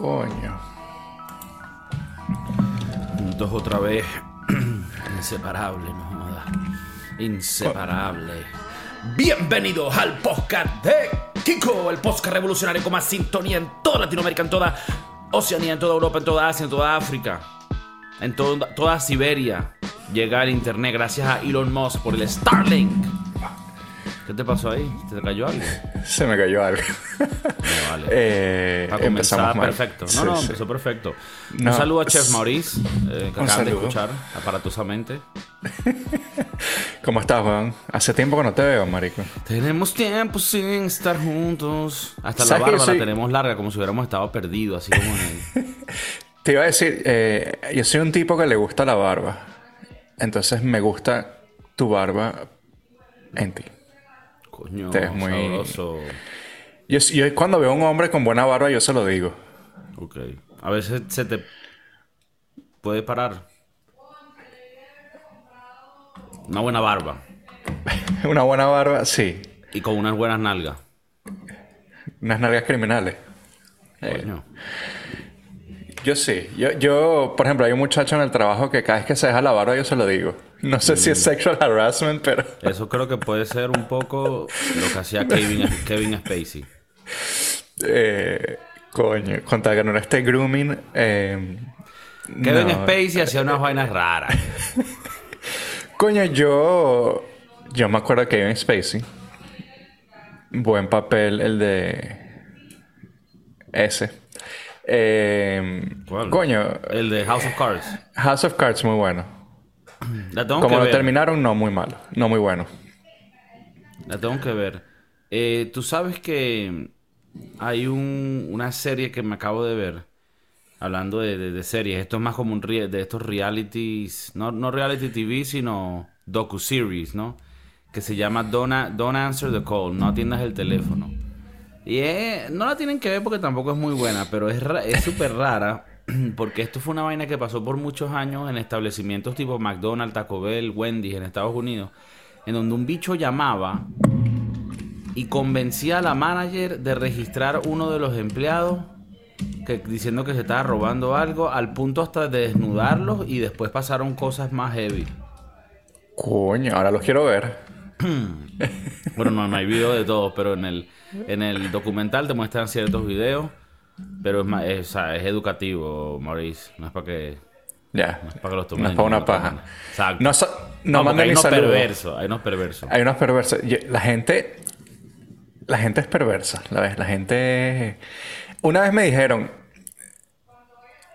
Coño. Juntos otra vez. Inseparable, no joda. Inseparable. Bienvenidos al podcast de Kiko, el podcast revolucionario con más sintonía en toda Latinoamérica, en toda Oceanía, en toda Europa, en toda Asia, en toda África, en toda, toda Siberia. Llega el internet gracias a Elon Musk por el Starlink. ¿Qué te pasó ahí? ¿Te cayó algo? Se me cayó algo. No, vale. Eh, comenzar, perfecto. No, Sí, no, sí. empezó perfecto. No, un saludo a Chef s- Maurice, eh, que un acaban de escuchar aparatosamente. ¿Cómo estás, Juan? Hace tiempo que no te veo, marico. Tenemos tiempo sin estar juntos. Hasta la ¿Sabes que yo barba soy- la tenemos larga, como si hubiéramos estado perdidos, así como en el... Te iba a decir, eh, yo soy un tipo que le gusta la barba. Entonces me gusta tu barba en ti. Coño, ves muy- sabroso. Yo, yo cuando veo a un hombre con buena barba, yo se lo digo. Ok. A veces se te puede parar. Una buena barba. Una buena barba, sí. Y con unas buenas nalgas. Unas nalgas criminales. Coño. Yo sí. Yo, yo, por ejemplo, hay un muchacho en el trabajo que cada vez que se deja la barba, yo se lo digo. No sé si es sexual harassment, pero... Eso creo que puede ser un poco lo que hacía Kevin, Kevin Spacey. Eh, coño, contra que no esté grooming. Eh, Kevin no. Spacey hacía unas vainas raras. Coño, yo. Yo me acuerdo de Kevin Spacey. Buen papel el de. Ese. Eh, ¿Cuál? Coño, El de House of Cards. House of Cards muy bueno. La tengo Como que lo ver. terminaron, no muy malo. No muy bueno. La tengo que ver. Eh, Tú sabes que hay un- una serie que me acabo de ver. Hablando de, de- de series. Esto es más como un de estos realities. No, no reality TV, sino docu-series, ¿no? Que se llama Don't, Don't Answer the Call. No atiendas el teléfono. Y es- no la tienen que ver porque tampoco es muy buena, pero es súper rara. Porque esto fue una vaina que pasó por muchos años en establecimientos tipo McDonald's, Taco Bell, Wendy's en Estados Unidos. En donde un bicho llamaba y convencía a la manager de registrar uno de los empleados que, diciendo que se estaba robando algo al punto hasta de desnudarlos y después pasaron cosas más heavy. Coño, ahora los quiero ver. Bueno, no, no hay video de todo, pero en el, en el documental te muestran ciertos videos, pero es, más, es, o sea, es educativo, Maurice, no es para que, Ya. no es para que los tomen. No es para una paja. Exacto. No, so- no, No, manden hay unos perversos, hay unos perversos. Hay unos perversos. Yo- La gente. La gente es perversa. La, la gente. Una vez me dijeron.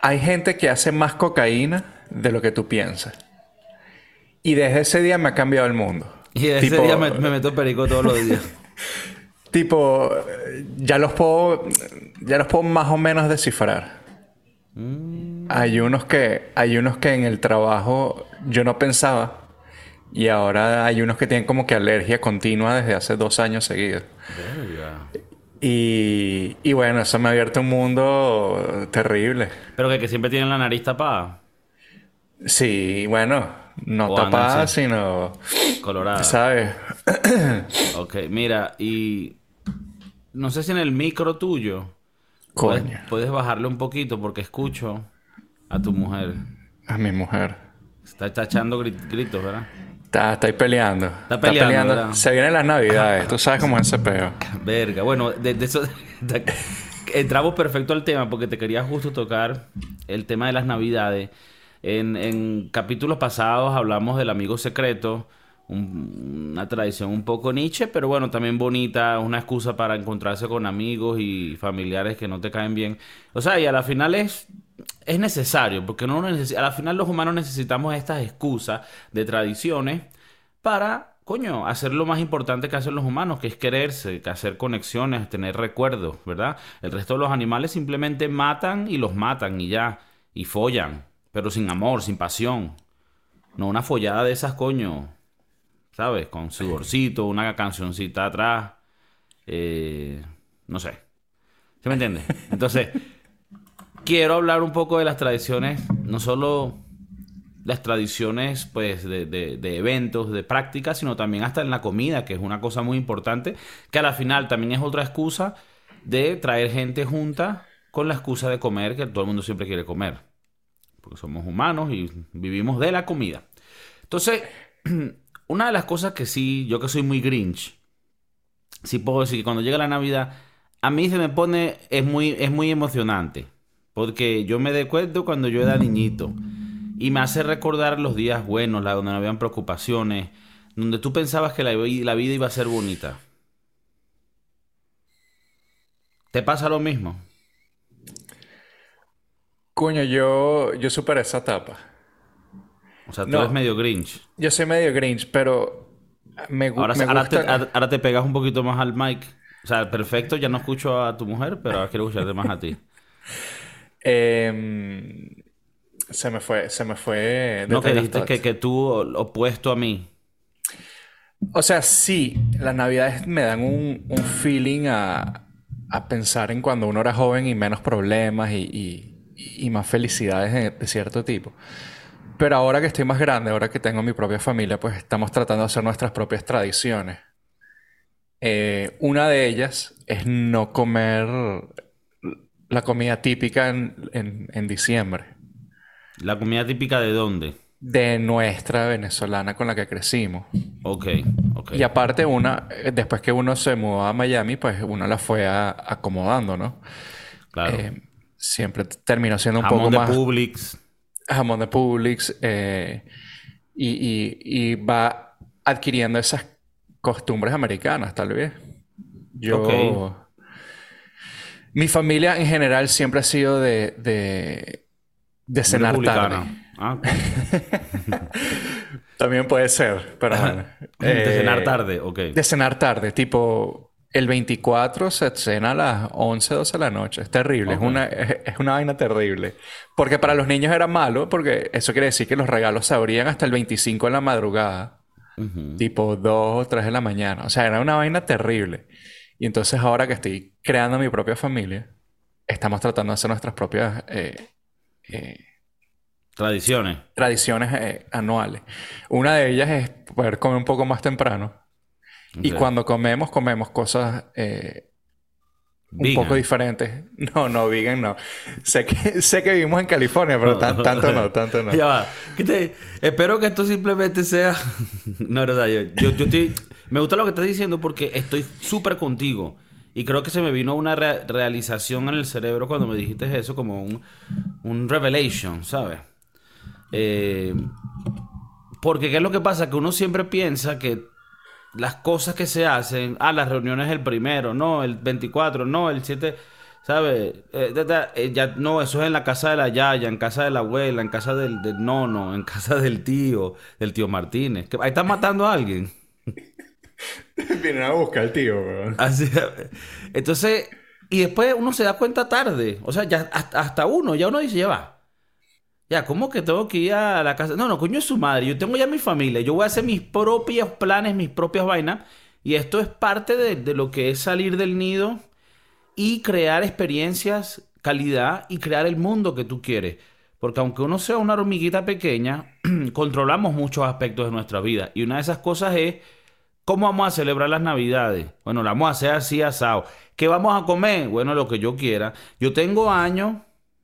Hay gente que hace más cocaína de lo que tú piensas. Y desde ese día me ha cambiado el mundo. Y ese Tipo- día me, me meto perico todos los días. Tipo, ya los puedo. Ya los puedo más o menos descifrar. Hay unos que. Hay unos que en el trabajo yo no pensaba. Y ahora hay unos que tienen como que alergia continua desde hace dos años seguidos. Y, y bueno, eso me ha abierto un mundo terrible. Pero que, que siempre tienen la nariz tapada, Sí, bueno, no O tapada, sino, colorada. ¿sabes? Ok, mira, y no sé si en el micro tuyo puedes, Coño, puedes bajarle un poquito porque escucho a tu mujer. a mi mujer. Está, está echando gri- gritos, ¿verdad? Está, está ahí peleando. Está peleando, ¿verdad? Se vienen las navidades, tú sabes cómo es ese peo. Verga, bueno, de, de eso entramos perfecto al tema porque te quería justo tocar el tema de las navidades. En, en capítulos pasados hablamos del amigo secreto, un- una tradición un poco niche, pero bueno, también bonita, una excusa para encontrarse con amigos y familiares que no te caen bien. O sea, y a la final es, es necesario, porque no a la final los humanos necesitamos estas excusas de tradiciones para, coño, hacer lo más importante que hacen los humanos, que es quererse, que hacer conexiones, tener recuerdos, ¿verdad? El resto de los animales simplemente matan y los matan y ya, y follan, pero sin amor, sin pasión. No una follada de esas, coño, ¿sabes? Con sudorcito, una cancioncita atrás, eh, no sé. ¿Se me entiende? Entonces, quiero hablar un poco de las tradiciones, no solo las tradiciones pues de, de- de eventos, de prácticas, sino también hasta en la comida, que es una cosa muy importante, que a la final también es otra excusa de traer gente junta con la excusa de comer, que todo el mundo siempre quiere comer. Porque somos humanos y vivimos de la comida. Entonces, una de las cosas que sí, yo que soy muy grinch, sí puedo decir que cuando llega la Navidad, a mí se me pone, es muy, es muy emocionante. Porque yo me recuerdo cuando yo era niñito. Y me hace recordar los días buenos, donde no habían preocupaciones, donde tú pensabas que la, la vida iba a ser bonita. ¿Te pasa lo mismo? Coño, yo, yo superé esa etapa. O sea, tú eres medio Grinch. Yo soy medio Grinch, pero me, ahora, me ahora gusta... te, ahora te pegas un poquito más al mic. O sea, perfecto, ya no escucho a tu mujer, pero ahora quiero escucharte más a ti. Em, se me fue, se me fue. No, que dijiste que, que tú opuesto a mí. O sea, sí, las navidades me dan un, un feeling a, a, pensar en cuando uno era joven y menos problemas y, y, y más felicidades de, de, cierto tipo. Pero ahora que estoy más grande, ahora que tengo mi propia familia, pues estamos tratando de hacer nuestras propias tradiciones. Eh, una de ellas es no comer la comida típica en, en, en, diciembre. ¿La comida típica de dónde? De nuestra venezolana con la que crecimos. Ok, ok. Y aparte una, eh, después que uno se mudó a Miami, pues uno la fue a, acomodando, ¿no? Claro. Eh, siempre terminó siendo un Jamón poco de más... Publix. Jamón de Publix. Eh, y, y, y va adquiriendo esas costumbres americanas, tal vez. Yo... Ok. Mi familia en general siempre ha sido de, de, de cenar tarde. Ah, También puede ser, pero bueno. de Eh, cenar tarde, ok. De cenar tarde, tipo el 24 se cena a las 11, 12 de la noche. Es terrible, es, una, es, es una vaina terrible. Porque para los niños era malo, porque eso quiere decir que los regalos se abrían hasta el 25 en la madrugada, tipo 2 o 3 de la mañana. O sea, era una vaina terrible. Y entonces ahora que estoy creando mi propia familia, estamos tratando de hacer nuestras propias eh, eh, Tradiciones. tradiciones eh, anuales. Una de ellas es poder comer un poco más temprano. Y cuando comemos, comemos cosas eh, un Vegan. poco diferentes. No, no, vegan no. Sé que, sé que vivimos en California, pero tan- tanto no, tanto no. Ya va. ¿Qué te- Espero que esto simplemente sea. no, es verdad. Yo, yo, yo estoy- Me gusta lo que estás diciendo porque estoy súper contigo. Y creo que se me vino una re- realización en el cerebro cuando me dijiste eso, como un, un revelation, ¿sabes? Eh, porque ¿qué es lo que pasa? Que uno siempre piensa que las cosas que se hacen, ah, las reuniones el primero, no, el 24, no, el 7, ¿sabes? Eh, da, da, eh, ya, no, eso es en la casa de la yaya, en casa de la abuela, en casa del, del nono, en casa del tío, del tío Martínez. Que, ahí estás matando a alguien. Vienen a buscar al tío. Así, entonces, y después uno se da cuenta tarde. O sea, ya hasta, hasta uno, ya uno dice, ya va. Ya, ¿cómo que tengo que ir a la casa? No, no, coño es su madre. Yo tengo ya mi familia. Yo voy a hacer mis propios planes, mis propias vainas. Y esto es parte de, de lo que es salir del nido y crear experiencias, calidad y crear el mundo que tú quieres. Porque aunque uno sea una hormiguita pequeña, controlamos muchos aspectos de nuestra vida. Y una de esas cosas es ¿Cómo vamos a celebrar las Navidades? Bueno, la vamos a hacer así asado. ¿Qué vamos a comer? Bueno, lo que yo quiera. Yo tengo años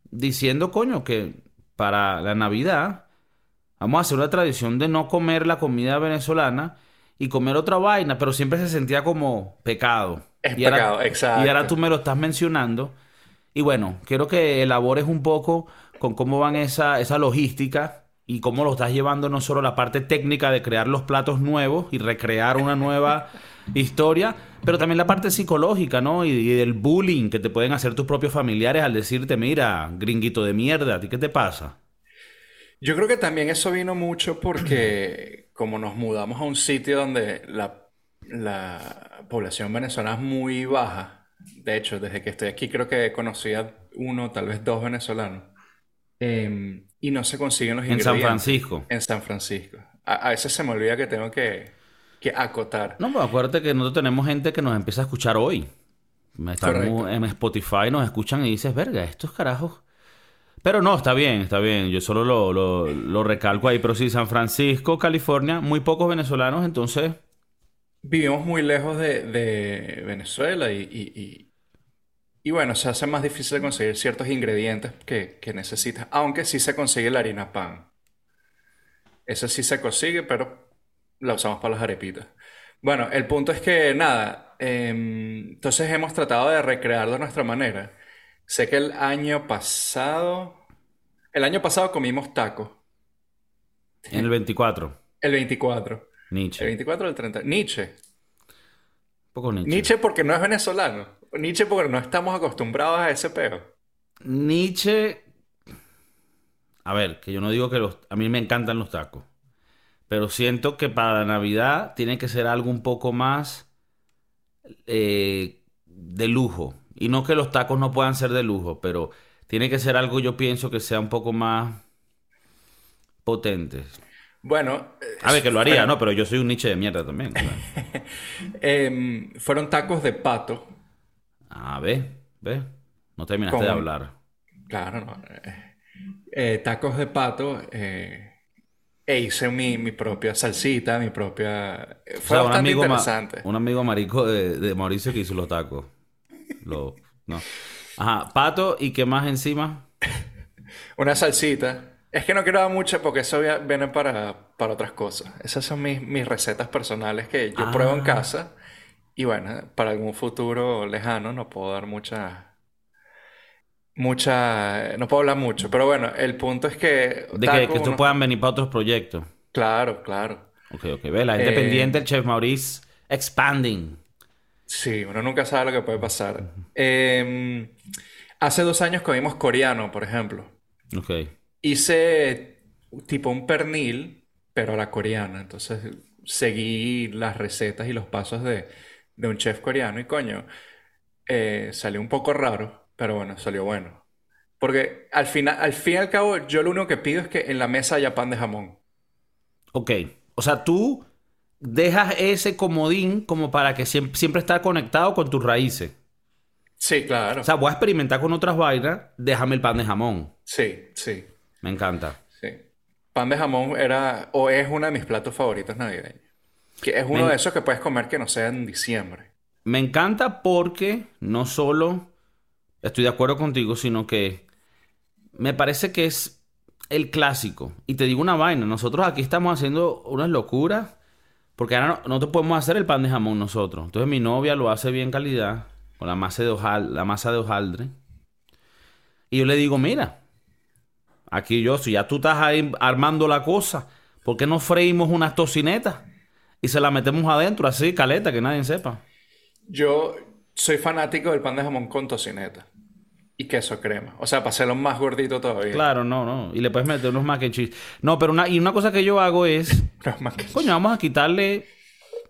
diciendo, coño, que para la Navidad vamos a hacer una tradición de no comer la comida venezolana y comer otra vaina, pero siempre se sentía como pecado. Es Y ahora- pecado, exacto. Y ahora tú me lo estás mencionando. Y bueno, quiero que elabores un poco con cómo van esa, esa logística y cómo lo estás llevando no solo la parte técnica de crear los platos nuevos y recrear una nueva historia, pero también la parte psicológica, ¿no? Y, y del bullying que te pueden hacer tus propios familiares al decirte, mira, gringuito de mierda, ¿a ti qué te pasa? Yo creo que también eso vino mucho porque como nos mudamos a un sitio donde la, la población venezolana es muy baja, de hecho, desde que estoy aquí creo que conocí a uno, tal vez dos venezolanos, em, y no se consiguen los En San ingredientes. Francisco. En San Francisco. A, a veces se me olvida que tengo que, que acotar. No, pues acuérdate que nosotros tenemos gente que nos empieza a escuchar hoy. Correcto. en Spotify, nos escuchan y dices, verga, estos carajos. Pero no, está bien, está bien. Yo solo lo, lo, lo recalco ahí. Pero sí, San Francisco, California, muy pocos venezolanos, entonces. Vivimos muy lejos de, de Venezuela y, y- y- bueno, se hace más difícil de conseguir ciertos ingredientes que, que necesitas, aunque sí se consigue la harina pan. Eso sí se consigue, pero la usamos para las arepitas. Bueno, el punto es que nada, em, entonces hemos tratado de recrear de nuestra manera. Sé que el año pasado, el año pasado comimos tacos. En el 24. El 24. Nietzsche. El 24 del 30. Nietzsche. Un poco Nietzsche. Nietzsche porque no es venezolano. Nietzsche porque no estamos acostumbrados a ese peo. Nietzsche. A ver, que yo no digo que los. A mí me encantan los tacos. Pero siento que para la Navidad tiene que ser algo un poco más eh, de lujo. Y no que los tacos no puedan ser de lujo, pero tiene que ser algo, yo pienso, que sea un poco más potente. Bueno, A ver, que lo haría, ¿no? Pero yo soy un Nietzsche de mierda también. em, fueron tacos de pato. Ah, ve, ve. No terminaste de hablar. Claro, no. eh, eh, tacos de pato. eh, e hice mi, mi propia salsita, mi propia. eh, O Fue sea, un bastante amigo, ma- interesante. un amigo marico de, de Mauricio que hizo los tacos. Lo, no. Ajá, pato y qué más encima. Una salsita. Es que no quiero dar mucho porque eso viene para, para otras cosas. Esas son mis, mis recetas personales que yo pruebo en Ah. casa. Y bueno, para algún futuro lejano no puedo dar mucha. Mucha. No puedo hablar mucho. Pero bueno, el punto es que. De que, que uno- puedan venir para otros proyectos. Claro, claro. Ok, ok. Ve, la gente Eh, pendiente, el chef Maurice expanding. Sí, uno nunca sabe lo que puede pasar. Em, hace dos años comimos coreano, por ejemplo. Ok. Hice tipo un pernil, pero a la coreana. Entonces seguí las recetas y los pasos de, de un chef coreano y coño, eh, salió un poco raro, pero bueno, salió bueno. Porque al final, al fin y al cabo, yo lo único que pido es que en la mesa haya pan de jamón. Ok. O sea, tú dejas ese comodín como para que siempre, siempre estar conectado con tus raíces. Sí, claro. O sea, voy a experimentar con otras vainas. Déjame el pan de jamón. Sí, sí, Me encanta. sí. Pan de jamón era o es uno de mis platos favoritos navideños. Que es uno Me- de esos que puedes comer que no sea en diciembre. Me encanta porque no solo estoy de acuerdo contigo, sino que me parece que es el clásico. Y te digo una vaina, nosotros aquí estamos haciendo unas locuras porque ahora no, no te podemos hacer el pan de jamón nosotros. Entonces mi novia lo hace bien calidad con la masa de hojal- la masa de hojaldre. Y yo le digo, mira, aquí yo, si ya tú estás ahí armando la cosa, ¿por qué no freímos unas tocinetas? Y se las metemos adentro, así, caleta, que nadie sepa. Yo soy fanático del pan de jamón con tocineta y queso crema. O sea, para hacerlo más gordito todavía. Claro, no, no. Y le puedes meter unos mac and cheese. No, pero una, y una cosa que yo hago es, coño, vamos a quitarle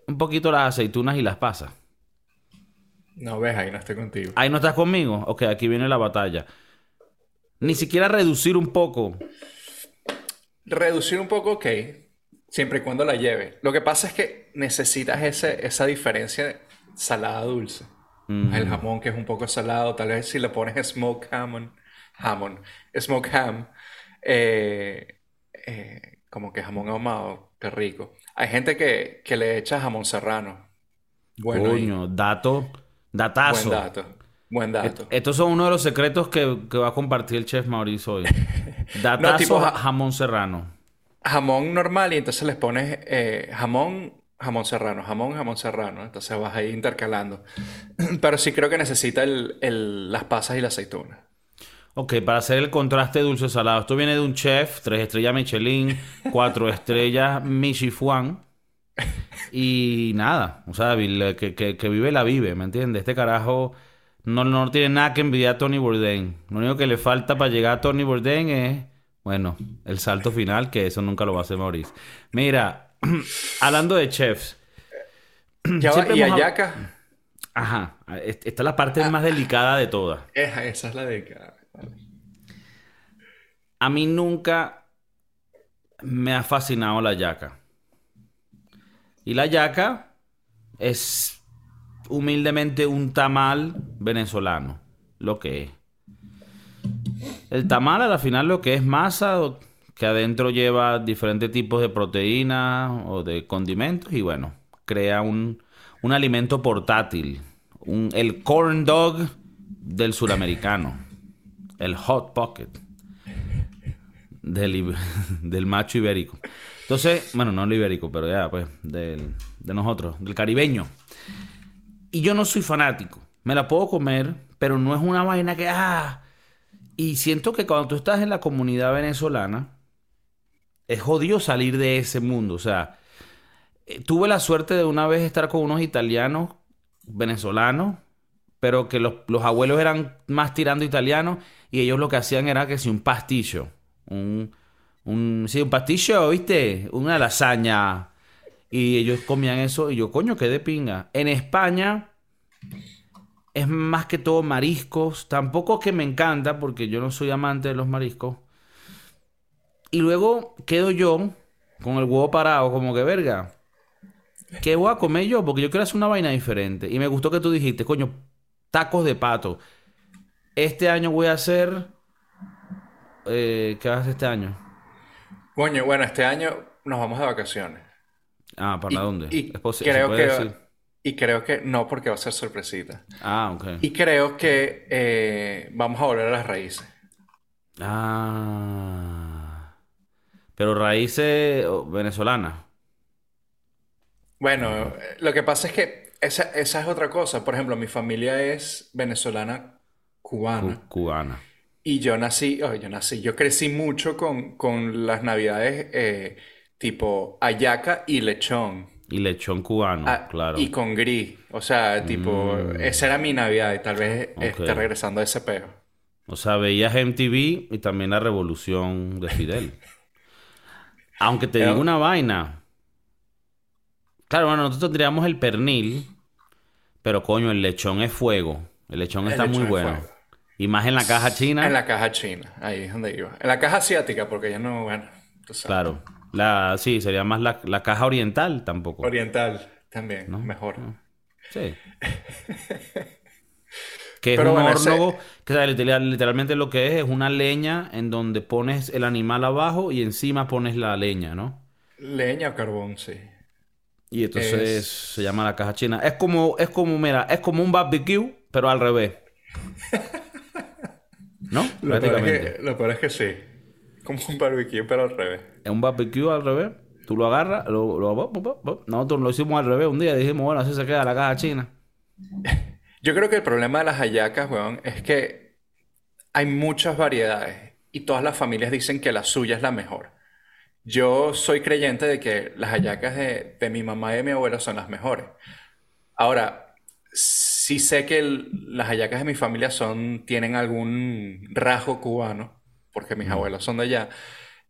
un poquito las aceitunas y las pasas. No ves, ahí no estoy contigo. Ahí no estás conmigo. Ok, aquí viene la batalla. Ni siquiera reducir un poco. Reducir un poco, ok. Siempre y cuando la lleve. Lo que pasa es que necesitas ese, esa diferencia salada-dulce. Mm. El jamón que es un poco salado. Tal vez si le pones smoked hamon. Jamón. Smoked ham. eh, eh, como que jamón ahumado. Qué rico. Hay gente que, que le echa jamón serrano. Bueno. Coño, dato, datazo. Buen dato. Buen dato. Estos son uno de los secretos que, que va a compartir el chef Mauricio hoy. Datazo tipo ja- ja- jamón serrano. Jamón normal y entonces les pones eh, jamón, jamón serrano, jamón, jamón serrano. Entonces vas ahí intercalando. Pero sí creo que necesita el- el- las pasas y la aceituna. Ok, para hacer el contraste dulce-salado. Esto viene de un chef, tres estrellas Michelin, cuatro estrellas Michifuan. Y nada, o sea, que- que vive la vive, ¿me entiendes? Este carajo no, no tiene nada que envidiar a Tony Bourdain. Lo único que le falta para llegar a Tony Bourdain es, bueno, el salto final, que eso nunca lo va a hacer Maurice. Mira, hablando de chefs, Ya va, Siempre y hab- ayaca. ajá, est- esta es la parte más delicada de todas. Esa, esa es la de... A mí nunca me ha fascinado la yaca. Y la yaca es humildemente un tamal venezolano, lo que es. El tamal a la final lo que es masa que adentro lleva diferentes tipos de proteínas o de condimentos y bueno, crea un, un alimento portátil. Un- el corn dog del suramericano. El hot pocket. Del, del macho ibérico. Entonces, bueno, no el ibérico, pero ya, pues, del, de nosotros, del caribeño. Y yo no soy fanático. Me la puedo comer, pero no es una vaina que, ah. Y siento que cuando tú estás en la comunidad venezolana, es jodido salir de ese mundo. O sea, eh, tuve la suerte de una vez estar con unos italianos venezolanos, pero que los, los abuelos eran más tirando italianos y ellos lo que hacían era que si un pastillo, un, un, sí, un pastillo, ¿viste? Una lasaña. Y ellos comían eso y yo, coño, qué de pinga. En España es más que todo mariscos. Tampoco que me encanta porque yo no soy amante de los mariscos. Y luego quedo yo con el huevo parado, como que verga. ¿Qué voy a comer yo? Porque yo quiero hacer una vaina diferente. Y me gustó que tú dijiste, coño, tacos de pato. Este año voy a hacer. Eh, ¿Qué vas a hacer este año? Coño, bueno, este año nos vamos de vacaciones. Ah, ¿para Y, dónde? y ¿Es posi- ¿se creo puede que decir? Y creo que no porque va a ser sorpresita. Ah, ok. Y creo que eh, vamos a volver a las raíces. Ah. Pero raíces oh, venezolanas. Bueno, lo que pasa es que esa, esa es otra cosa. Por ejemplo, mi familia es venezolana cubana. cu- cubanas. Y yo nací, oh, yo nací, yo crecí mucho con, con las navidades eh, tipo hallaca y lechón. Y lechón cubano, Ah, claro. y con gris. O sea, tipo, Mm. esa era mi Navidad y tal vez esté Ok. regresando a ese peo. O sea, veías MTV y también la revolución de Fidel. Aunque te digo una vaina. Claro, bueno, nosotros tendríamos el pernil, pero coño, el lechón es fuego. El lechón El está muy es bueno. fuego. Y más en la caja china. En la caja china, ahí es donde iba. En la caja asiática, porque ya no, bueno. Claro. La, sí, sería más la, la caja oriental tampoco. Oriental también, ¿No? mejor. Sí. Que es Pero un bueno, ese- horno, que literal- literalmente lo que es es una leña en donde pones el animal abajo y encima pones la leña, ¿no? Leña o carbón, sí. Y entonces Es- se llama la caja china. Es como, es como, mira, es como un barbecue, pero al revés. ¿No? Lo peor es que, lo peor es que sí. Como un barbecue, pero al revés. Es un barbecue al revés. Tú lo agarras, lo, lo- nosotros lo hicimos al revés un día. Dijimos, bueno, así se queda la caja china. Yo creo que el problema de las hallacas, weón, es que hay muchas variedades y todas las familias dicen que la suya es la mejor. Yo soy creyente de que las hallacas de, de mi mamá y de mi abuelo son las mejores. Ahora, sí sé que el- las hallacas de mi familia son, tienen algún rasgo cubano, porque mis abuelos son de allá.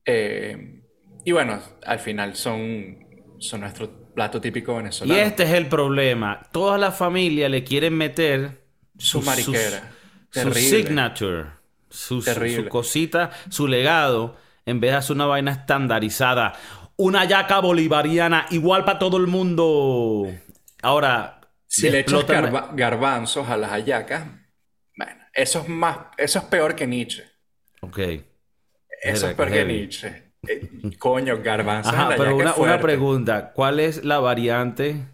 Eh, y bueno, al final son, son nuestro plato típico Y venezolano. este es el problema. Todas las familias le quieren meter Su sus- mariquera. Su signature, su, su- su cosita, su legado, en vez de hacer una vaina estandarizada. Una yaca bolivariana igual para todo el mundo. Ahora, Si le echas garba- garbanzos a las hallacas, bueno, eso es más, eso es peor que Nietzsche. Ok. Eso es peor qué que heavy. Nietzsche. Eh, coño, garbanzos Ajá, la pero una, una pregunta. ¿Cuál es la variante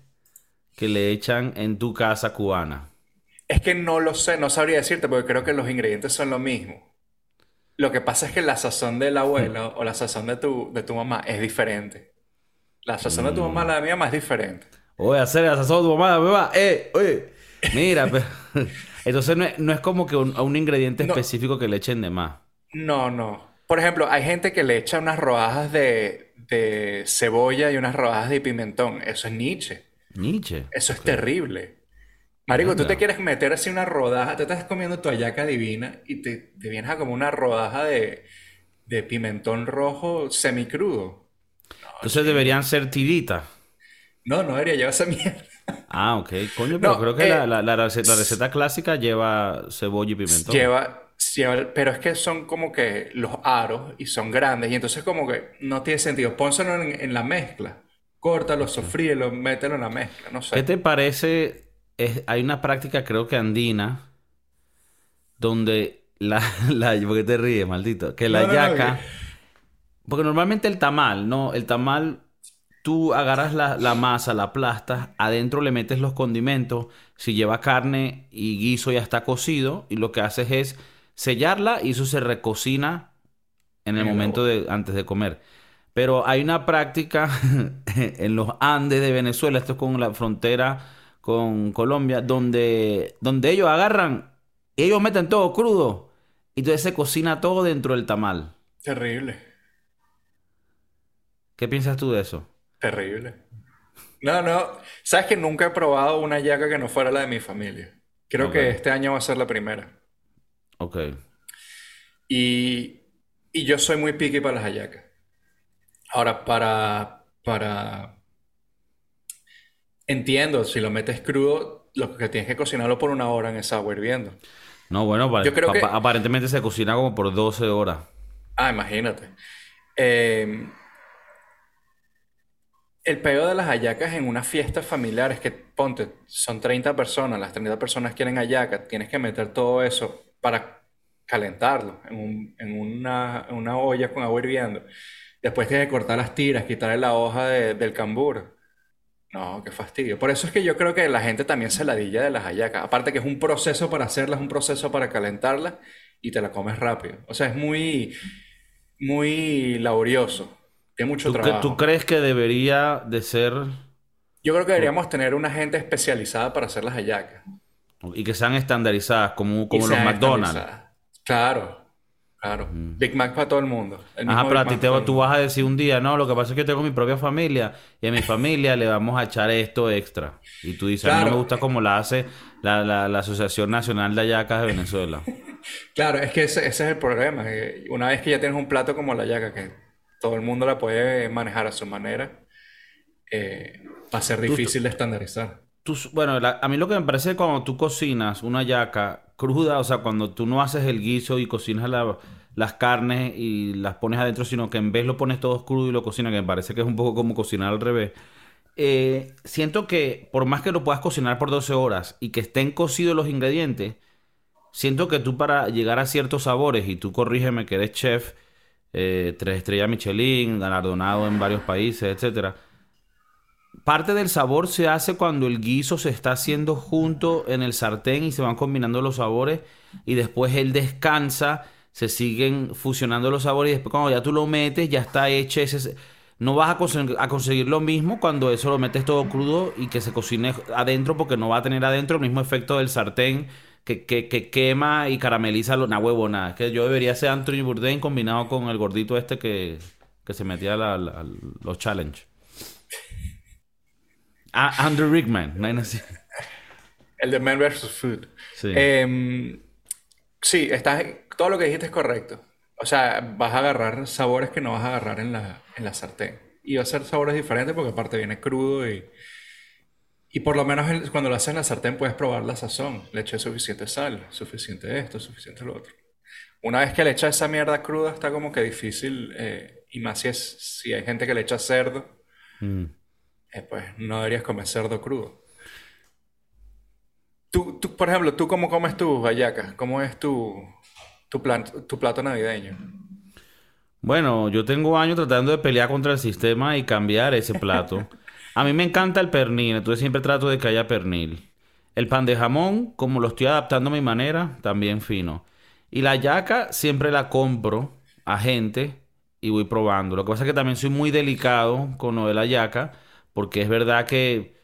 que le echan en tu casa cubana? Es que no lo sé, no sabría decirte porque creo que los ingredientes son lo mismo. Lo que pasa es que la sazón del abuelo o la sazón de tu, de tu mamá es diferente. La sazón de tu mamá, la de mi mamá es diferente. Oye, hacer el asazón de tu mamá, me va. Eh, oye. Mira, pero... Entonces no es, no es como que un, un ingrediente No. específico que le echen de más. No, no. Por ejemplo, hay gente que le echa unas rodajas de, de cebolla y unas rodajas de pimentón. Eso es Nietzsche. Nietzsche. Eso es terrible. Marico, tú Anda. te quieres meter así una rodaja, te estás comiendo tu hallaca divina y te, te vienes a como una rodaja de, de pimentón rojo semicrudo. Entonces deberían ser tiritas. No, no debería llevar esa mierda. Ah, ok. Coño, pero No, creo que eh, la, la receta clásica lleva cebolla y pimentón. Lleva, pero es que son como que los aros y son grandes y entonces como que no tiene sentido. Pónselo en, en la mezcla. Córtalo, sofríelo, mételo en la mezcla, no ¿Qué sé. te parece? Es- hay una práctica, creo que andina, donde la, la... ¿Por qué te ríes, maldito? Que la No, no, no, yaca... que- Porque normalmente el tamal, ¿no? El tamal, tú agarras la, masa, la aplastas, adentro le metes los condimentos, si lleva carne y guiso ya está cocido, y lo que haces es sellarla y eso se recocina en el momento de antes de comer. Pero hay una práctica en los Andes de Venezuela, esto es con la frontera con Colombia, donde, donde ellos agarran, ellos meten todo crudo y entonces se cocina todo dentro del tamal. Terrible. ¿Qué piensas tú de eso? Terrible. No, no. Sabes que nunca he probado una yaca que no fuera la de mi familia. Creo que este año va a ser la primera. Ok. Y, y yo soy muy picky para las hallacas. Ahora, para, para... Entiendo, si lo metes crudo, lo que tienes que cocinarlo por una hora en esa agua hirviendo. No, bueno, aparentemente se cocina como por 12 horas. Ah, imagínate. Eh, el peor de las hallacas en una fiesta familiar es que, ponte, son 30 personas, las 30 personas quieren hallaca, tienes que meter todo eso para calentarlo en, una, olla con agua hirviendo. Después tienes que cortar las tiras, quitarle la hoja del cambur. No, qué fastidio. Por eso es que yo creo que la gente también se ladilla de las hallacas. Aparte que es un proceso para hacerlas, un proceso para calentarlas y te la comes rápido. O sea, es muy, muy laborioso mucho ¿Tú, trabajo. ¿Tú crees que debería de ser...? Yo creo que deberíamos tener una gente especializada para hacer las hallacas. Y que sean estandarizadas, como, como los McDonald's. Claro, claro. Big Mac para todo el mundo. Ajá, pero a ti te, tú vas a decir un día, no, lo que pasa es que tengo mi propia familia y a mi familia le vamos a echar esto extra. Y tú dices, a mí no me gusta como la hace la, Asociación Nacional de Hallacas de Venezuela. claro, es que ese, ese, es el problema. Una vez que ya tienes un plato como la hallaca, que todo el mundo la puede manejar a su manera, eh, va a ser difícil de estandarizar. Bueno, a mí lo que me parece cuando tú cocinas una yaca cruda, o sea, cuando tú no haces el guiso y cocinas las carnes y las pones adentro, sino que en vez lo pones todo crudo y lo cocinas, que me parece que es un poco como cocinar al revés. Eh, siento que por más que lo puedas cocinar por 12 horas y que estén cocidos los ingredientes, siento que tú para llegar a ciertos sabores, y tú corrígeme que eres chef, eh, tres estrellas Michelin, galardonado en varios países, etc. Parte del sabor se hace cuando el guiso se está haciendo junto en el sartén y se van combinando los sabores y después él descansa, se siguen fusionando los sabores y después cuando ya tú lo metes ya está hecho ese... No vas a, a conseguir lo mismo cuando eso lo metes todo crudo y que se cocine adentro porque no va a tener adentro el mismo efecto del sartén que, quema y carameliza una huevona. Que yo debería ser Anthony Bourdain combinado con el gordito este que, se metía a los challenge. Ah, Andrew Rickman, no El de Man vs. Food. Sí. Em, sí, estás, todo lo que dijiste es correcto. O sea, vas a agarrar sabores que no vas a agarrar en la, en la sartén. Y va a ser sabores diferentes porque aparte viene crudo y y por lo menos cuando lo haces en la sartén puedes probar la sazón. Le eché suficiente sal, suficiente esto, suficiente lo otro. Una vez que le echas esa mierda cruda está como que difícil, eh, y más si, es, si hay gente que le echa cerdo, mm. Eh, pues no deberías comer cerdo crudo. Tú, tú, por ejemplo, ¿tú cómo comes tus hallacas? ¿Cómo es tu, tu, tu plato navideño? Bueno, yo tengo años tratando de pelear contra el sistema y cambiar ese plato. A mí me encanta el pernil, entonces siempre trato de que haya pernil. El pan de jamón, como lo estoy adaptando a mi manera, también fino. Y la yaca siempre la compro a gente y voy probando. Lo que pasa es que también soy muy delicado con lo de la yaca, porque es verdad que,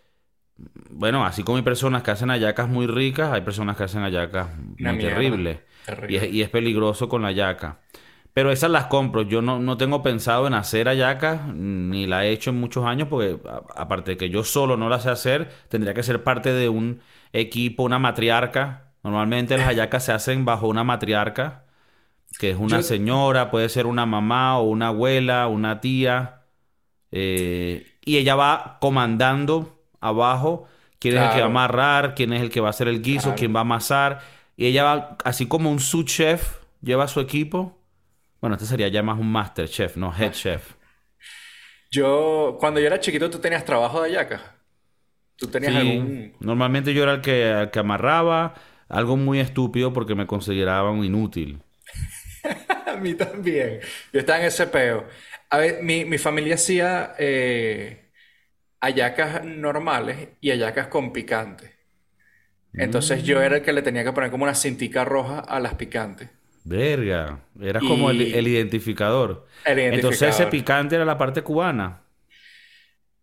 bueno, así como hay personas que hacen ayacas muy ricas, hay personas que hacen ayacas muy terribles. Y, es, y es peligroso con la yaca. Pero esas las compro. Yo no, tengo pensado en hacer hallacas, ni la he hecho en muchos años, porque aparte de que yo solo no la sé hacer, tendría que ser parte de un equipo, una matriarca. Normalmente las hallacas se hacen bajo una matriarca, que es una señora, puede ser una mamá o una abuela, una tía. Eh, y ella va comandando abajo quién es el que va a amarrar, quién es el que va a hacer el guiso, quién va a amasar. Y ella va, así como un sous chef, lleva su equipo bueno, este sería ya más un master chef, no head chef. Yo, cuando yo era chiquito, ¿tú tenías trabajo de ayaca? ¿Tú tenías algún...? Normalmente yo era el que, que amarraba, algo muy estúpido porque me consideraba un inútil. a mí también. Yo estaba en ese peo. A ver, mi, familia hacía... Eh, hallacas normales y hallacas con picante. Entonces yo era el que le tenía que poner como una cintica roja a las picantes. Verga, era como el, identificador. el, identificador. Entonces ese picante era la parte cubana.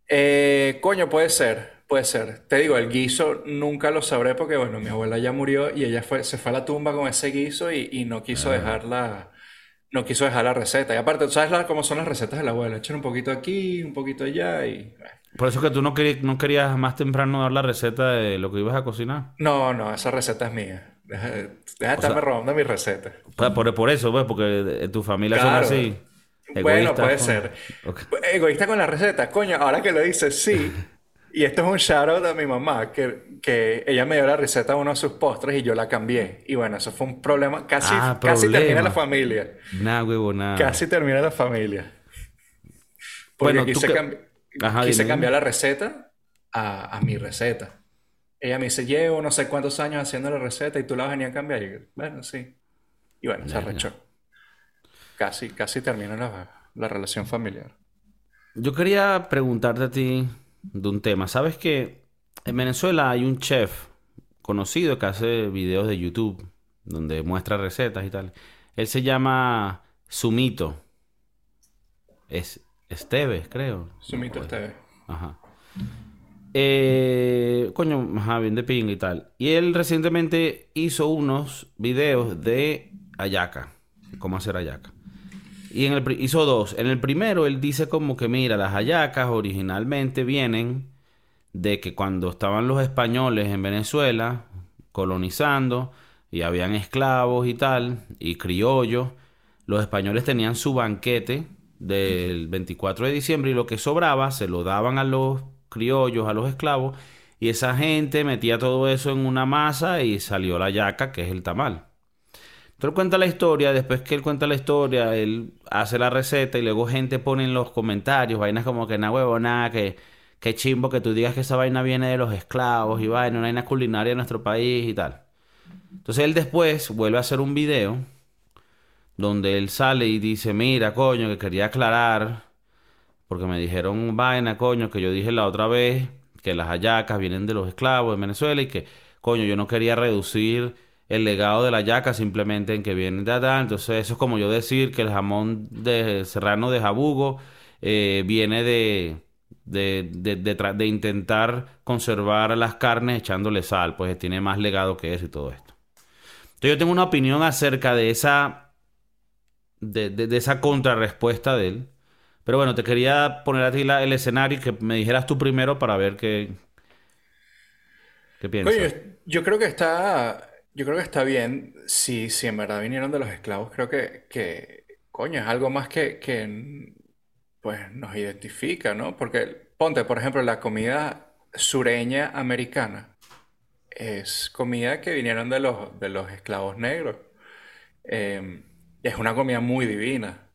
Eh, coño, puede ser, puede ser. Te digo, el guiso nunca lo sabré porque, bueno, mi abuela ya murió y ella fue, se fue a la tumba con ese guiso y, no quiso Ah. dejar la, no quiso dejar la receta. Y aparte, tú sabes la- cómo son las recetas de la abuela. Echan un poquito aquí, un poquito allá y... bueno. Por eso que tú no, querí- no querías más temprano dar la receta de lo que ibas a cocinar. No, no, esa receta es mía. Deja, deja de estarme robando mi receta. Pues por, por eso, pues, porque tu familia Claro. son así. Bueno, puede con- ser. Ok. Egoísta con la receta. Coño, ahora que lo dices, sí. Y esto es un shout out a mi mamá, que, que ella me dio la receta de uno de sus postres y yo la cambié. Y bueno, eso fue un problema. Casi, Ah, casi problema. termina la familia. Nada, huevo, nada. Casi termina la familia. Porque Bueno, quise, que- cambi- Ajá, quise cambiar la receta a, a mi receta. Ella me dice, llevo no sé cuántos años haciendo la receta y tú la vas a venir a cambiar. Y yo, bueno, sí. Y bueno, se arrechó. Casi, casi termina la, la relación familiar. Yo quería preguntarte a ti de un tema. ¿Sabes que en Venezuela hay un chef conocido que hace videos de YouTube donde muestra recetas y tal? Él se llama Sumito. Es Esteves, creo. Sumito este. Ajá. Eh, coño, ajá, bien de ping y tal. Y él recientemente hizo unos videos de hallaca, cómo hacer hallaca. Y en el, hizo dos. En el primero él dice como que, mira, las hallacas originalmente vienen de que cuando estaban los españoles en Venezuela colonizando y habían esclavos y tal, y criollos, los españoles tenían su banquete del 24 de diciembre y lo que sobraba se lo daban a los criollos, a los esclavos, y esa gente metía todo eso en una masa y salió la yaca, que es el tamal. Entonces él cuenta la historia, después que él cuenta la historia, él hace la receta y luego gente pone en los comentarios vainas como que na huevo, nada, que, que chimbo que tú digas que esa vaina viene de los esclavos y vaina, una vaina culinaria de nuestro país y tal. Entonces él después vuelve a hacer un video donde él sale y dice, mira, coño, que quería aclarar, porque me dijeron vaina, coño, que yo dije la otra vez que las hallacas vienen de los esclavos de Venezuela y que, coño, yo no quería reducir el legado de la yaca simplemente en que viene de allá. Entonces eso es como yo decir que el jamón de serrano de jabugo eh, viene de, de, de, de intentar conservar las carnes echándole sal, pues tiene más legado que eso y todo esto. Entonces yo tengo una opinión acerca de esa de, esa contrarrespuesta de él. Pero bueno, te quería poner a ti la- el escenario y que me dijeras tú primero para ver qué, qué piensas. Coño, yo creo que está, yo creo que está bien si, si en verdad vinieron de los esclavos. Creo que, que coño, es algo más que, que pues nos identifica, ¿no? Porque ponte, por ejemplo, la comida sureña americana es comida que vinieron de los, de los esclavos negros. Eh, es una comida muy divina.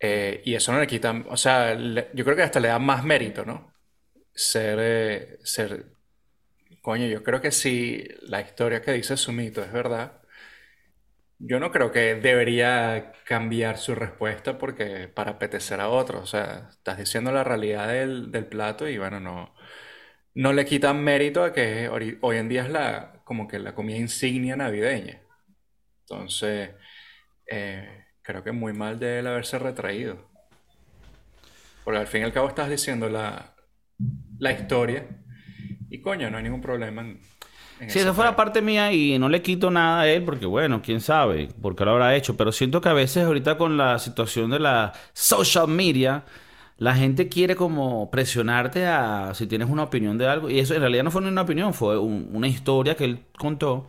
Eh, y eso no le quita, o sea, le- yo creo que hasta le da más mérito, ¿no? Ser, eh, ser, coño, yo creo que si la historia que dice Sumito es verdad, yo no creo que debería cambiar su respuesta porque para apetecer a otros, o sea, estás diciendo la realidad del, del plato y bueno, no, no le quitan mérito a que hoy en día es la, como que la comida insignia navideña. Entonces, eh, creo que muy mal de él haberse retraído. Porque al fin y al cabo estás diciendo la, la historia y coño, no hay ningún problema en, en Si esa fuera tema. parte mía y no le quito nada a él, porque bueno, quién sabe por qué lo habrá hecho, pero siento que a veces ahorita con la situación de la social media, la gente quiere como presionarte a si tienes una opinión de algo, y eso en realidad no fue ni una opinión, fue un- una historia que él contó,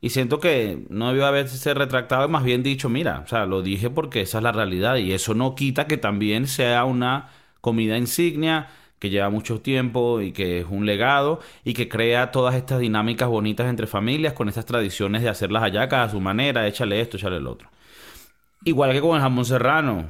y siento que no debió haberse retractado y más bien dicho, mira, o sea, lo dije porque esa es la realidad, y eso no quita que también sea una comida insignia que lleva mucho tiempo y que es un legado y que crea todas estas dinámicas bonitas entre familias con estas tradiciones de hacer las hallacas a su manera, échale esto, échale el otro. Igual que con el jamón serrano.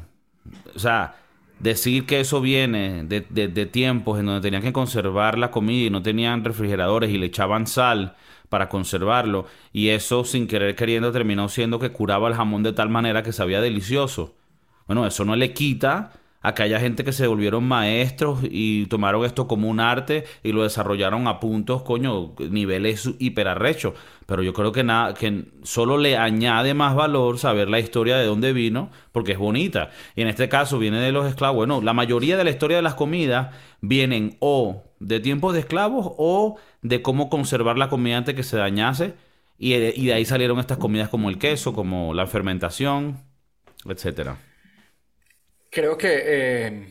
O sea, decir que eso viene de, de- de tiempos en donde tenían que conservar la comida y no tenían refrigeradores y le echaban sal para conservarlo y eso sin querer queriendo terminó siendo que curaba el jamón de tal manera que sabía delicioso. Bueno, eso no le quita a que haya gente que se volvieron maestros y tomaron esto como un arte y lo desarrollaron a puntos, coño, niveles hiperarrechos. Pero yo creo que nada, que solo le añade más valor saber la historia de dónde vino, porque es bonita. Y en este caso viene de los esclavos. Bueno, la mayoría de la historia de las comidas vienen o de tiempos de esclavos o de cómo conservar la comida antes que se dañase. Y de ahí salieron estas comidas como el queso, como la fermentación, etcétera. Creo que, eh,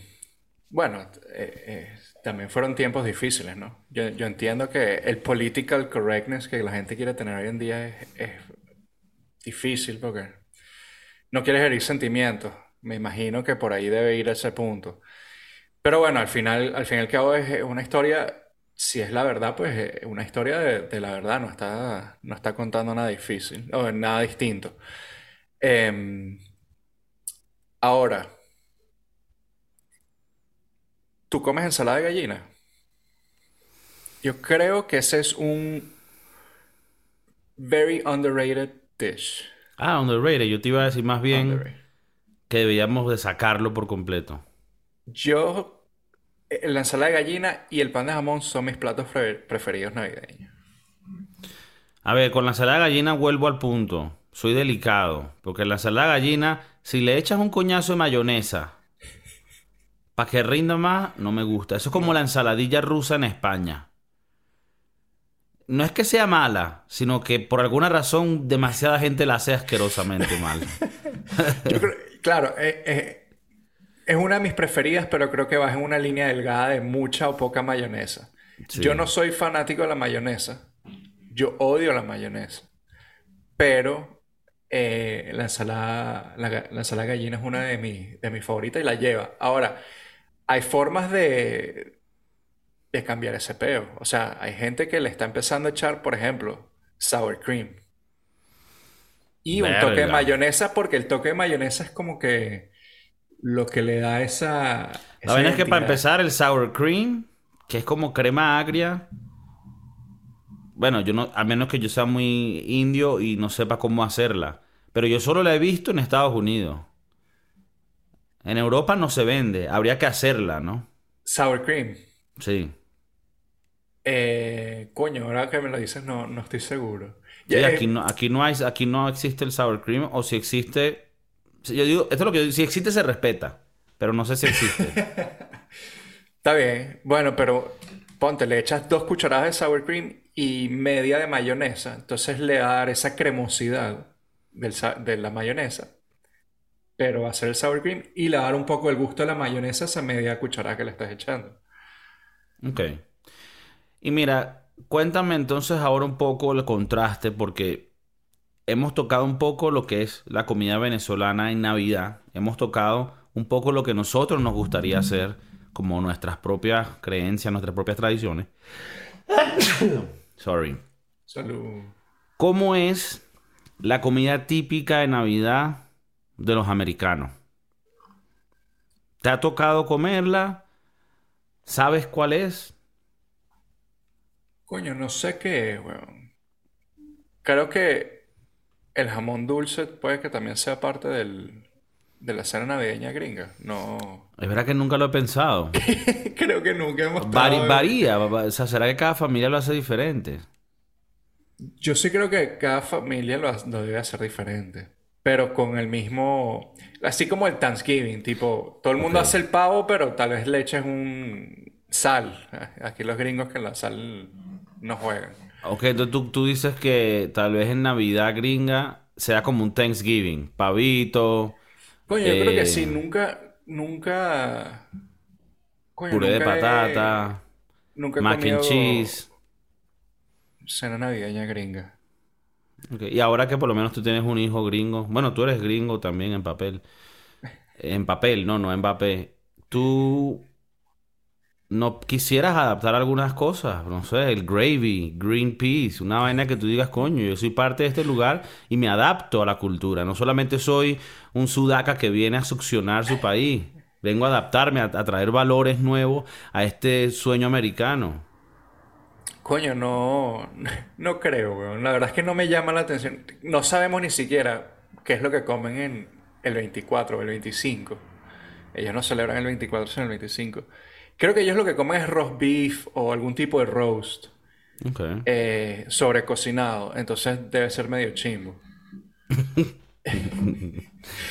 bueno, eh, eh, también fueron tiempos difíciles, ¿no? Yo, entiendo que el political correctness que la gente quiere tener hoy en día es, difícil porque no quieres herir sentimientos. Me imagino que por ahí debe ir ese punto. Pero bueno, al final, al fin y al cabo es una historia, si es la verdad, pues es una historia de, la verdad, no está, no está contando nada difícil, o nada distinto. Em, ahora, ¿Tú comes ensalada de gallina? Yo creo que ese es un very underrated dish. Ah, underrated. Yo te iba a decir más bien que deberíamos de sacarlo por completo. Yo, eh, la ensalada de gallina y el pan de jamón son mis platos preferidos navideños. A ver, con la ensalada de gallina vuelvo al punto. Soy delicado. Porque la ensalada de gallina, si le echas un coñazo de mayonesa para que rinda más, no me gusta. Eso es como la ensaladilla rusa en España. No es que sea mala, sino que por alguna razón demasiada gente la hace asquerosamente mal. claro, eh, eh, es una de mis preferidas, pero creo que va en una línea delgada de mucha o poca mayonesa. Yo no soy fanático de la mayonesa. Yo odio la mayonesa. Pero eh, la ensalada, la, ensalada gallina es una de, de mis favoritas y la lleva. Ahora, hay formas de, de cambiar ese peo. O sea, hay gente que le está empezando a echar, por ejemplo, sour cream. Y un toque de mayonesa, porque el toque de mayonesa es como que lo que le da esa. la verdad es que para empezar, el sour cream, que es como crema agria. Bueno, yo no, a menos que yo sea muy indio y no sepa cómo hacerla. Pero yo solo la he visto en Estados Unidos. En Europa no se vende, habría que hacerla, ¿no? Sour cream. Sí. Eh, coño, ahora que me lo dices, no, no estoy seguro. Sí, aquí, no, aquí, no hay, aquí no existe el sour cream, o si existe. Yo digo, esto es lo que yo digo, si existe se respeta, pero no sé si existe. Está bien, bueno, pero ponte, le echas dos cucharadas de sour cream y media de mayonesa, entonces le va a dar esa cremosidad de la mayonesa pero va a ser el sour cream y le dar un poco el gusto a la mayonesa esa media cucharada que le estás echando. Ok. Y mira, cuéntame entonces ahora un poco el contraste, porque hemos tocado un poco lo que es la comida venezolana en Navidad. Hemos tocado un poco lo que nosotros nos gustaría hacer, como nuestras propias creencias, nuestras propias tradiciones. Sorry. Salud. ¿Cómo es la comida típica de Navidad de los americanos. ¿Te ha tocado comerla? ¿Sabes cuál es? Coño, no sé qué es, weón. Creo que el jamón dulce puede que también sea parte del, de la cena navideña gringa. No. Es verdad que nunca lo he pensado. Creo que nunca hemos Varía. O sea, será que cada familia lo hace diferente. Yo sí creo que cada familia lo, lo debe hacer diferente pero con el mismo, así como el Thanksgiving, tipo, todo el mundo hace el pavo, pero tal vez le eches un sal. Aquí los gringos que la sal no juegan. Ok, entonces tú, tú dices que tal vez en Navidad gringa sea como un Thanksgiving, pavito. Coño, yo creo que sí, eh, nunca, nunca... puré de patata, nunca mac and cheese. Cena navideña gringa. Y ahora que por lo menos tú tienes un hijo gringo, bueno, tú eres gringo también en papel. En papel, no, no en papel. Tú no quisieras adaptar algunas cosas, no sé, el gravy, green peas, una vaina que tú digas, coño, yo soy parte de este lugar y me adapto a la cultura. No solamente soy un sudaca que viene a succionar su país, vengo a adaptarme, a traer valores nuevos a este sueño americano. Coño, no, no creo, weón. La verdad es que no me llama la atención. No sabemos ni siquiera qué es lo que comen en el 24 o el 25. Ellos no celebran el 24, sino el 25. Creo que ellos lo que comen es roast beef o algún tipo de roast. Ok. Eh, sobrecocinado. Entonces debe ser medio chimbo.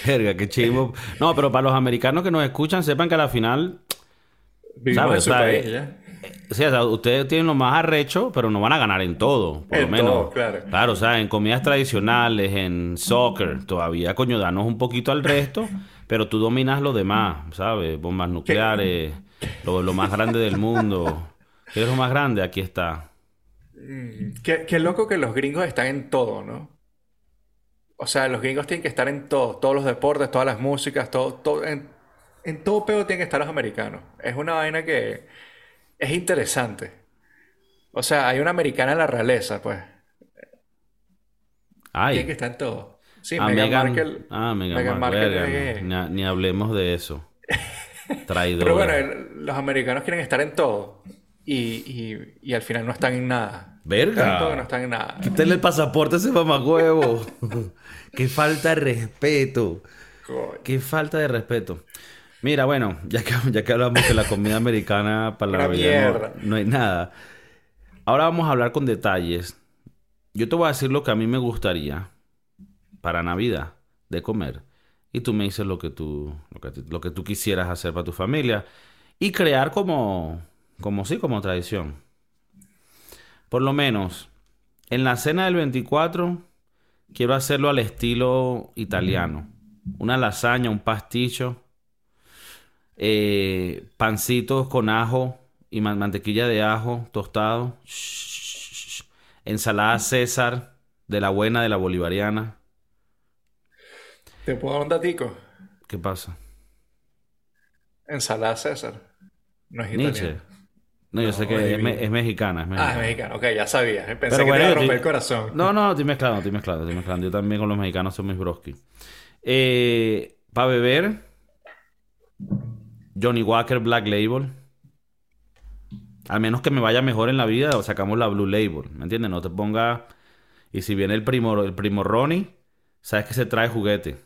Verga, qué chivo. No, pero para los americanos que nos escuchan, sepan que a la final, Vivimos ¿sabes? en su país, ¿ya? O sea, ustedes tienen lo más arrecho, pero no van a ganar en todo, por lo En menos. todo, claro. Claro, o sea, en comidas tradicionales, en soccer, todavía, coño, danos un poquito al resto, pero tú dominas lo demás, ¿sabes? Bombas nucleares, lo, lo más grande del mundo. ¿Qué es lo más grande? Aquí está. Qué, qué loco que los gringos están en todo, ¿no? O sea, los gringos tienen que estar en todo. Todos los deportes, todas las músicas, todo, todo en, en todo pedo tienen que estar los americanos. Es una vaina que es interesante. O sea, hay una americana en la realeza, pues. Ay. Tiene que estar en todo. Sí, Ah, Meghan Meghan- Markle. Ah, Meghan, Meghan Markle. Markle es- ni, ni hablemos de eso. Traidora. Pero bueno, los americanos quieren estar en todo. Y, y, y al final no están en nada. Verga. Están en todo y no están en nada. Quítale el pasaporte a ese mamagüevo. Qué falta de respeto. Qué falta de respeto. Mira, bueno, ya que, ya que hablamos de la comida americana para la Navidad, no hay nada. Ahora vamos a hablar con detalles. Yo te voy a decir lo que a mí me gustaría para Navidad de comer. Y tú me dices lo que tú, lo que, lo que tú quisieras hacer para tu familia. Y crear como, como sí, como tradición. Por lo menos, en la cena del 24, quiero hacerlo al estilo italiano. Una lasaña, un pasticho, eh, pancitos con ajo y man- mantequilla de ajo tostado, ensalada César, de la buena, de la bolivariana. ¿Te puedo dar un datico? ¿Qué pasa? Ensalada César. No es italiano. No, yo sé que es, adivino. me- es mexicana, es Ah, mexicana. es mexicano. Ok, ya sabía. Pensé Pero que bueno, te iba a romper estoy- el corazón. No, no, estoy mezclando, estoy mezclando, estoy mezclando. Yo también con los mexicanos soy mis broski. Eh, para beber, Johnny Walker Black Label. Al menos que me vaya mejor en la vida, o sacamos la Blue Label. ¿Me entiendes? No te ponga. Y si viene el primo, el primo Ronnie, sabes que se trae juguete.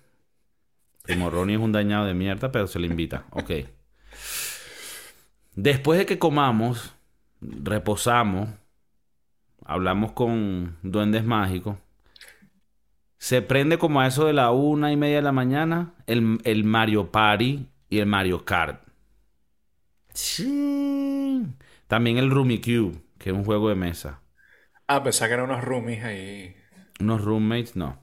Primo Ronnie es un dañado de mierda, pero se le invita. Ok. Después de que comamos, reposamos, hablamos con duendes mágicos. Se prende como a eso de la una y media de la mañana el, el Mario Party y el Mario Kart. Sí. También el Rummikub, que es un juego de mesa. Ah, pensaba que eran unos roomies ahí. Unos roommates, no.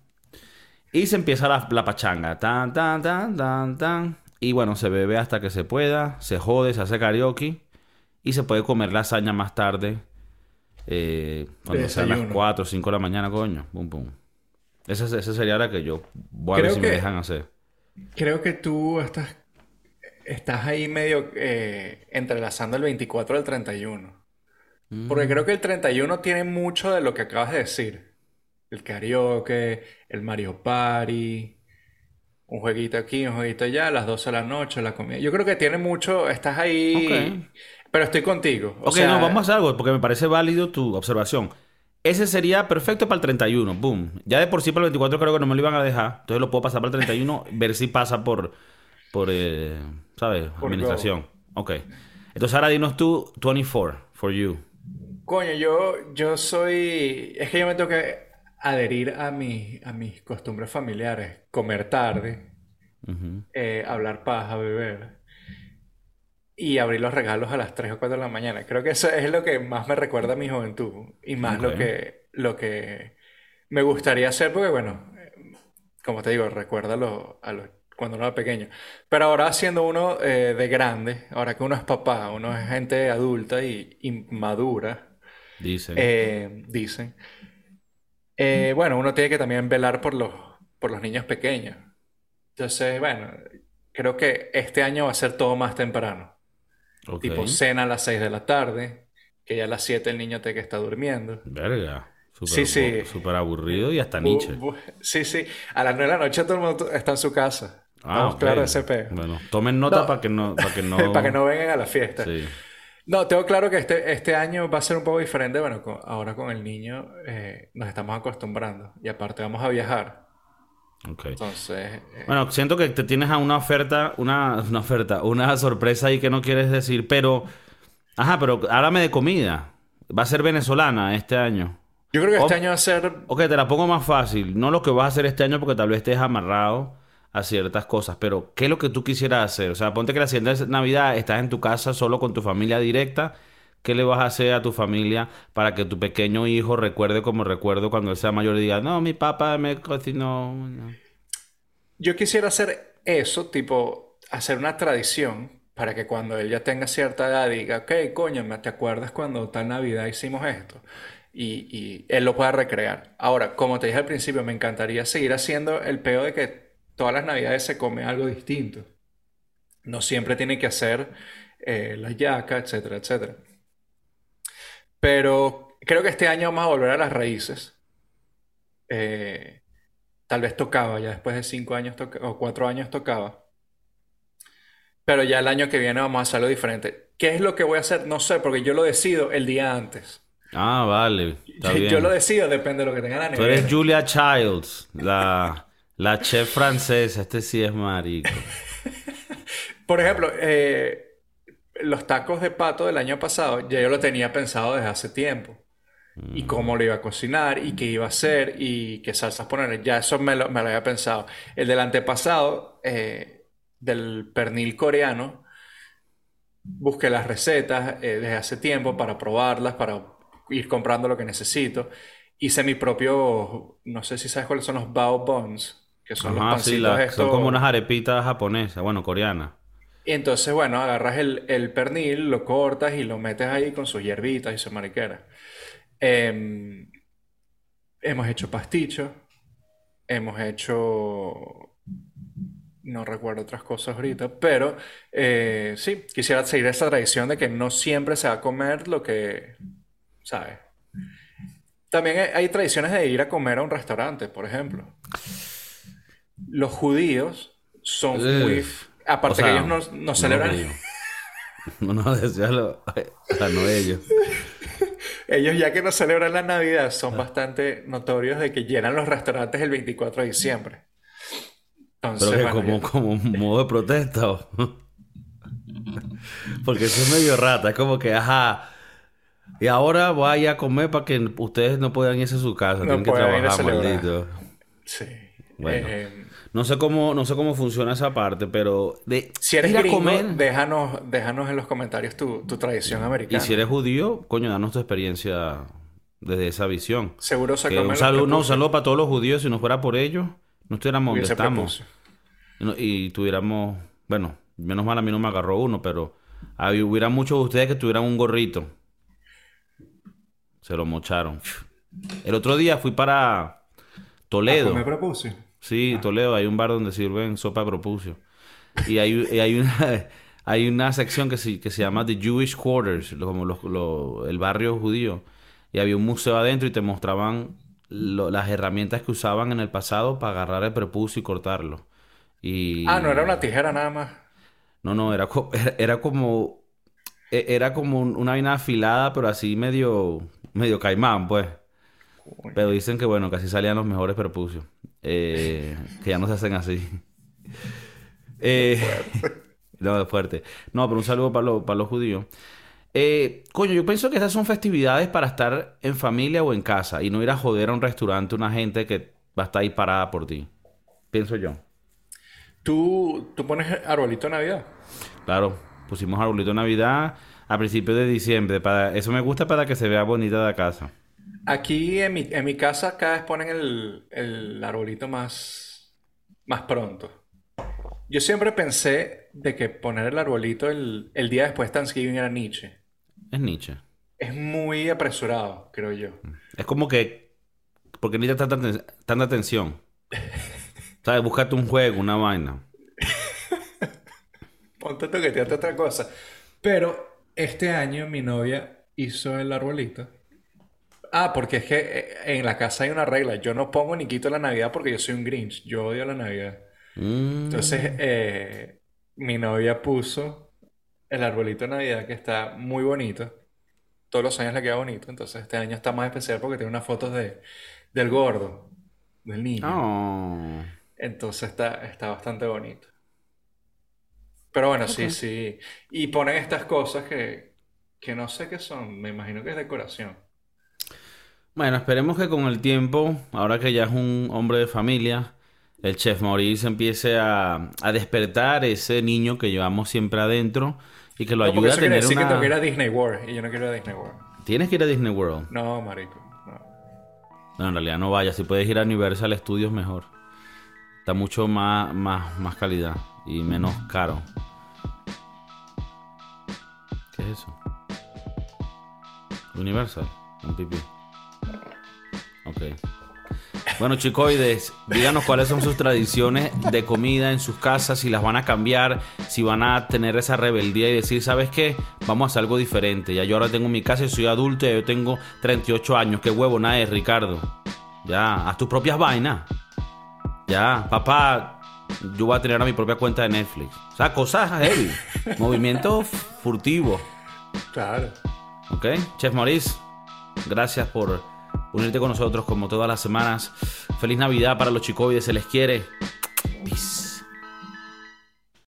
Y se empieza la, la pachanga. Tan, tan, tan, tan, tan. Y bueno, se bebe hasta que se pueda. Se jode, se hace karaoke. Y se puede comer lasaña más tarde. eh, cuando sean las Desayuno. 4 o 5 de la mañana, coño. Pum, pum. Esa, esa sería la que yo voy a ver si me dejan hacer. Creo que tú estás, estás ahí medio eh, entrelazando el 24 al 31. Porque creo que el 31 tiene mucho de lo que acabas de decir. El karaoke, el Mario Party, un jueguito aquí, un jueguito allá, a las 12 de la noche, la comida. Yo creo que tiene mucho, estás ahí, pero estoy contigo. O Ok, sea, no, vamos a hacer algo porque me parece válido tu observación. Ese sería perfecto para el 31, boom. Ya de por sí para el 24 creo que no me lo iban a dejar. Entonces lo puedo pasar para el 31, ver si pasa por, por eh, ¿sabes? Por Administración. Ok. Entonces ahora dinos tú 24, for you. Coño, yo, yo soy. Es que yo me tengo que adherir a mis, a mis costumbres familiares. Comer tarde, Ujú. eh, hablar paja, beber. Y abrir los regalos a las 3 o 4 de la mañana. Creo que eso es lo que más me recuerda a mi juventud. Y más lo Ok. que, lo que me gustaría hacer, porque bueno, como te digo, recuerda lo- a lo- cuando uno era pequeño. Pero ahora siendo uno eh, de grande, ahora que uno es papá, uno es gente adulta y, y madura. Dicen. Eh, dicen. Eh, bueno, uno tiene que también velar por los, por los niños pequeños. Entonces, bueno, creo que este año va a ser todo más temprano. ok. Tipo cena a las 6 de la tarde, que ya a las 7 el niño te que está durmiendo. Verga. Súper, Sí, sí. súper aburrido y hasta Nietzsche. sí, sí. A las 9 de la noche todo el mundo está en su casa. Ah, ok. de ese. Bueno, tomen nota No. para que no, para que no. Para que no vengan a la fiesta. Sí. No, tengo claro que este, este año va a ser un poco diferente. Bueno, con- ahora con el niño eh, nos estamos acostumbrando. Y aparte vamos a viajar. Entonces. Eh, bueno, siento que te tienes a una oferta, una, una oferta, una sorpresa ahí que no quieres decir, pero. Ajá, pero háblame de comida. Va a ser venezolana este año. Yo creo que este año va a ser. Ok, te la pongo más fácil. No lo que vas a hacer este año porque tal vez estés amarrado a ciertas cosas, pero ¿qué es lo que tú quisieras hacer? O sea, ponte que la siguiente Navidad estás en tu casa solo con tu familia directa. ¿Qué le vas a hacer a tu familia para que tu pequeño hijo recuerde como recuerdo cuando él sea mayor y diga, no, mi papá me cocinó? Yo quisiera hacer eso, tipo, hacer una tradición para que cuando él ya tenga cierta edad diga, ok, coño, ¿te acuerdas cuando tal Navidad hicimos esto? Y, y, él lo pueda recrear. Ahora, como te dije al principio, me encantaría seguir haciendo el peo de que todas las navidades se come algo distinto. No siempre tiene que hacer eh, la yaca, etcétera, etcétera. Pero creo que este año vamos a volver a las raíces. Eh, tal vez tocaba, ya después de cinco años o cuatro años tocaba. Pero ya el año que viene vamos a hacerlo diferente. ¿Qué es lo que voy a hacer? No sé, porque yo lo decido el día antes. Ah, vale. Yo lo decido, depende de lo que tenga la nevera. Tú eres Julia Childs, la, la chef francesa. Este sí es marico. Por ejemplo, eh, los tacos de pato del año pasado, ya yo lo tenía pensado desde hace tiempo. Y mm. cómo lo iba a cocinar, y qué iba a hacer, y qué salsas poner. Ya eso me lo, me lo había pensado. El del antepasado, eh, del pernil coreano, busqué las recetas eh, desde hace tiempo para probarlas, para ir comprando lo que necesito. Hice mi propio, no sé si sabes cuáles son los bao buns, que son los pancitos estos... Son como unas arepitas japonesas, bueno, coreanas. Y entonces, bueno, agarras el, pernil, lo cortas y lo metes ahí con sus hierbitas y su mariquera. Em, hemos hecho pasticho, hemos hecho no recuerdo otras cosas ahorita, pero eh, sí, quisiera seguir esa tradición de que no siempre se va a comer lo que, ¿sabes? También hay, tradiciones de ir a comer a un restaurante, por ejemplo. Los judíos son muy... Aparte que ellos no, no celebran... No, no, decíalo. O sea, no ellos. ellos ya que no celebran la Navidad son bastante notorios de que llenan los restaurantes el 24 de diciembre. Entonces, Pero que como, como un modo de protesta. Porque eso es medio rata. Es como que, ajá, y ahora voy a comer para que ustedes no puedan irse a su casa. No Tienen que trabajar, maldito. Sí. Bueno. Eh, no sé cómo, no sé cómo funciona esa parte, pero de si eres gringo, comer, déjanos, déjanos en los comentarios tu, tradición americana. Y si eres judío, coño, danos tu experiencia desde esa visión. Seguro se un saludo, no, un saludo para todos los judíos. Si no fuera por ellos, no estuviéramos donde estamos. Y, tuviéramos, bueno, menos mal a mí no me agarró uno, pero hubiera muchos de ustedes que tuvieran un gorrito. Se lo mocharon. El otro día fui para Toledo. ¿Me propuso? Sí, Toledo. Hay un bar donde sirven sopa de propucio. Y hay, hay, una, hay una sección que se, que se llama The Jewish Quarters, como el barrio judío. Y había un museo adentro y te mostraban las herramientas que usaban en el pasado para agarrar el prepucio y cortarlo. Y... Ah, no era una tijera nada más. No, no, era, era como e, era como una vaina afilada, pero así medio medio caimán, pues. Pero dicen que, bueno, así salían los mejores prepucios. Eh, que ya no se hacen así. Eh, no, es fuerte. No, pero un saludo para, para los judíos. Eh, coño, yo pienso que esas son festividades para estar en familia o en casa y no ir a joder a un restaurante una gente que va a estar ahí parada por ti. Pienso yo. ¿Tú, tú pones arbolito de Navidad? Claro, pusimos arbolito de Navidad a principios de diciembre. Para, eso me gusta para que se vea bonita la casa. Aquí en mi, en mi casa cada vez ponen el, el arbolito más, más pronto. Yo siempre pensé de que poner el arbolito el, el día después de Thanksgiving era Nietzsche. Es Nietzsche. Es muy apresurado, creo yo. Es como que... Porque necesitas tanta, tanta atención. ¿Sabes? Búscate un juego, una vaina. Ponte toqueteate otra cosa. Pero este año mi novia hizo el arbolito. Ah, porque es que eh, en la casa hay una regla. Yo no pongo ni quito la Navidad porque yo soy un Grinch. Yo odio la Navidad. Mm. Entonces, eh, mi novia puso el arbolito de Navidad que está muy bonito. Todos los años le queda bonito. Entonces, este año está más especial porque tiene unas fotos de, del gordo, del niño. Oh. Entonces está, está bastante bonito. Pero bueno, sí, sí. Y ponen estas cosas que, que no sé qué son. Me imagino que es decoración. Bueno, esperemos que con el tiempo, ahora que ya es un hombre de familia, el chef Maurice empiece a, a despertar ese niño que llevamos siempre adentro y que lo ayude a tener decir una... que tengo que ir a Disney World y yo no quiero ir a Disney World. Tienes que ir a Disney World. No, marico, no. No, en realidad no vayas. Si puedes ir a Universal Studios, mejor. Está mucho más, más, más calidad y menos caro. ¿Qué es eso? Universal. Un pipí. Ok. Bueno, chicoides, díganos cuáles son sus tradiciones de comida en sus casas, si las van a cambiar, si van a tener esa rebeldía y decir, ¿sabes qué? Vamos a hacer algo diferente. Ya yo ahora tengo mi casa y soy adulto, ya yo tengo 38 años. ¿Qué huevo nada es, Ricardo? Ya, haz tus propias vainas. Ya, papá, yo voy a tener ahora mi propia cuenta de Netflix. O sea, cosas heavy. Movimiento furtivo. Claro. ¿Ok? Chef Maurice, gracias por unirte con nosotros como todas las semanas. Feliz Navidad para los chicoides, se les quiere. Peace.